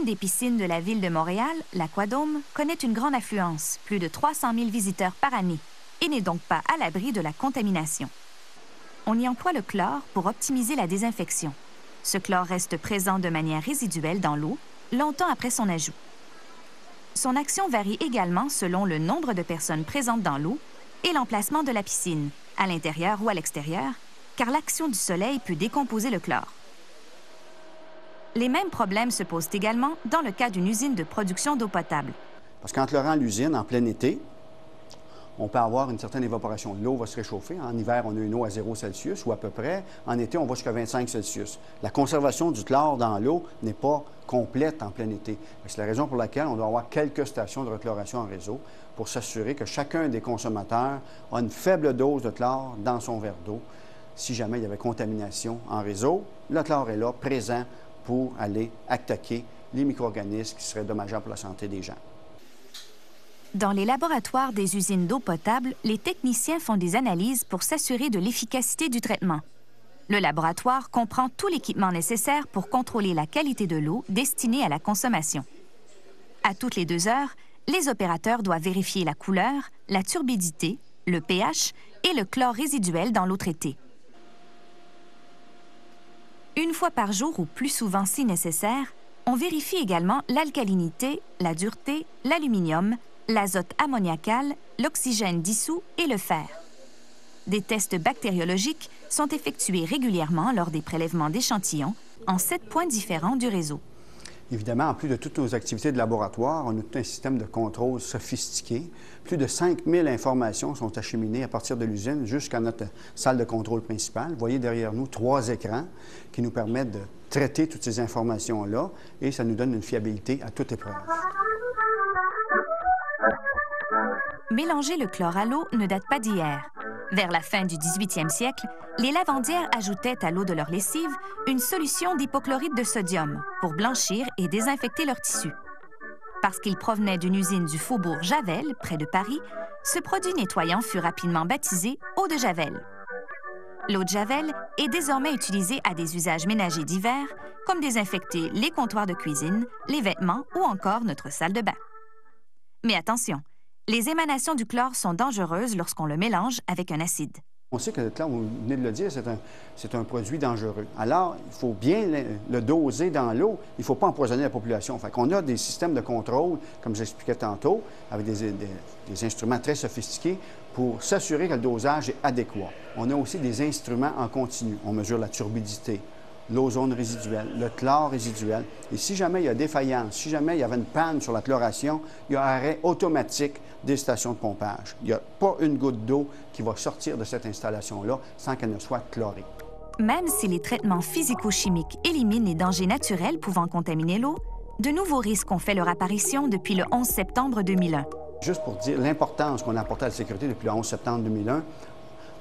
Une des piscines de la ville de Montréal, l'Aquadome, connaît une grande affluence, plus de 300 000 visiteurs par année, et n'est donc pas à l'abri de la contamination. On y emploie le chlore pour optimiser la désinfection. Ce chlore reste présent de manière résiduelle dans l'eau, longtemps après son ajout. Son action varie également selon le nombre de personnes présentes dans l'eau et l'emplacement de la piscine, à l'intérieur ou à l'extérieur, car l'action du soleil peut décomposer le chlore. Les mêmes problèmes se posent également dans le cas d'une usine de production d'eau potable. Parce qu'en chlorant l'usine en plein été, on peut avoir une certaine évaporation. L'eau va se réchauffer. En hiver, on a une eau à 0 Celsius ou à peu près. En été, on va jusqu'à 25 Celsius. La conservation du chlore dans l'eau n'est pas complète en plein été. C'est la raison pour laquelle on doit avoir quelques stations de rechloration en réseau pour s'assurer que chacun des consommateurs a une faible dose de chlore dans son verre d'eau. Si jamais il y avait contamination en réseau, le chlore est là, présent pour aller attaquer les micro-organismes qui seraient dommageables pour la santé des gens. Dans les laboratoires des usines d'eau potable, les techniciens font des analyses pour s'assurer de l'efficacité du traitement. Le laboratoire comprend tout l'équipement nécessaire pour contrôler la qualité de l'eau destinée à la consommation. À toutes les deux heures, les opérateurs doivent vérifier la couleur, la turbidité, le pH et le chlore résiduel dans l'eau traitée. Une fois par jour ou plus souvent si nécessaire, on vérifie également l'alcalinité, la dureté, l'aluminium, l'azote ammoniacal, l'oxygène dissous et le fer. Des tests bactériologiques sont effectués régulièrement lors des prélèvements d'échantillons en sept points différents du réseau. Évidemment, en plus de toutes nos activités de laboratoire, on a tout un système de contrôle sophistiqué. Plus de 5000 informations sont acheminées à partir de l'usine jusqu'à notre salle de contrôle principale. Vous voyez derrière nous trois écrans qui nous permettent de traiter toutes ces informations-là et ça nous donne une fiabilité à toute épreuve. Mélanger le chlore à l'eau ne date pas d'hier. Vers la fin du 18e siècle, les lavandières ajoutaient à l'eau de leur lessive une solution d'hypochlorite de sodium pour blanchir et désinfecter leurs tissus. Parce qu'il provenait d'une usine du faubourg Javel, près de Paris, ce produit nettoyant fut rapidement baptisé eau de Javel. L'eau de Javel est désormais utilisée à des usages ménagers divers, comme désinfecter les comptoirs de cuisine, les vêtements ou encore notre salle de bain. Mais attention, les émanations du chlore sont dangereuses lorsqu'on le mélange avec un acide. On sait que le chlore, vous venez de le dire, c'est un, produit dangereux. Alors, il faut bien le, doser dans l'eau. Il ne faut pas empoisonner la population. Fait qu'on a des systèmes de contrôle, comme j'expliquais tantôt, avec des, des instruments très sophistiqués pour s'assurer que le dosage est adéquat. On a aussi des instruments en continu. On mesure la turbidité, l'ozone résiduel, le chlore résiduel. Et si jamais il y a défaillance, si jamais il y avait une panne sur la chloration, il y a arrêt automatique des stations de pompage. Il n'y a pas une goutte d'eau qui va sortir de cette installation-là sans qu'elle ne soit chlorée. Même si les traitements physico-chimiques éliminent les dangers naturels pouvant contaminer l'eau, de nouveaux risques ont fait leur apparition depuis le 11 septembre 2001. Juste pour dire l'importance qu'on a apportée à la sécurité depuis le 11 septembre 2001,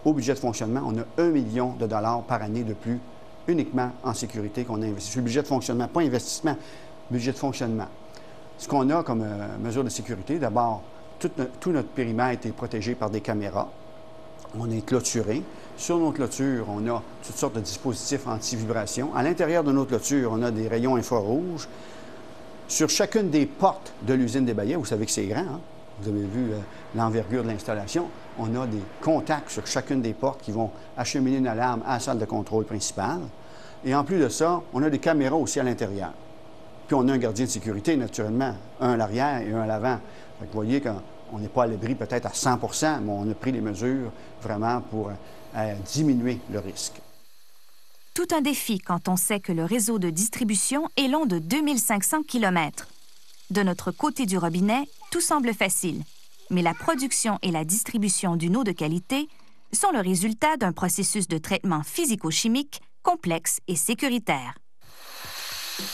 au budget de fonctionnement, on a un million de dollars par année de plus uniquement en sécurité qu'on a investi. Sur le budget de fonctionnement, pas investissement, budget de fonctionnement. Ce qu'on a comme euh, mesure de sécurité, d'abord, tout, notre périmètre est protégé par des caméras. On est clôturé. Sur nos clôtures, on a toutes sortes de dispositifs anti-vibration. À l'intérieur de nos clôtures, on a des rayons infrarouges. Sur chacune des portes de l'usine des Baillets, vous savez que c'est grand, hein? vous avez vu euh, l'envergure de l'installation, on a des contacts sur chacune des portes qui vont acheminer une alarme à la salle de contrôle principale. Et en plus de ça, on a des caméras aussi à l'intérieur. Puis on a un gardien de sécurité, naturellement, un à l'arrière et un à l'avant. Vous voyez qu'on n'est pas à l'abri peut-être à 100 mais on a pris des mesures vraiment pour euh, diminuer le risque. Tout un défi quand on sait que le réseau de distribution est long de 2500 km. De notre côté du robinet, tout semble facile, mais la production et la distribution d'une eau de qualité sont le résultat d'un processus de traitement physico-chimique complexe et sécuritaire.